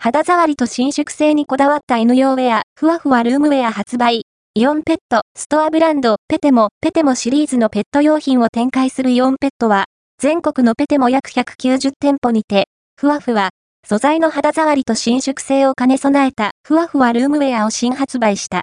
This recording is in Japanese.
肌触りと伸縮性にこだわった犬用ウェア、ふわふわルームウェア発売。イオンペット、ストアブランド、ペテモ、ペテモシリーズのペット用品を展開するイオンペットは、全国のペテモ約190店舗にて、ふわふわ、素材の肌触りと伸縮性を兼ね備えた、ふわふわルームウェアを新発売した。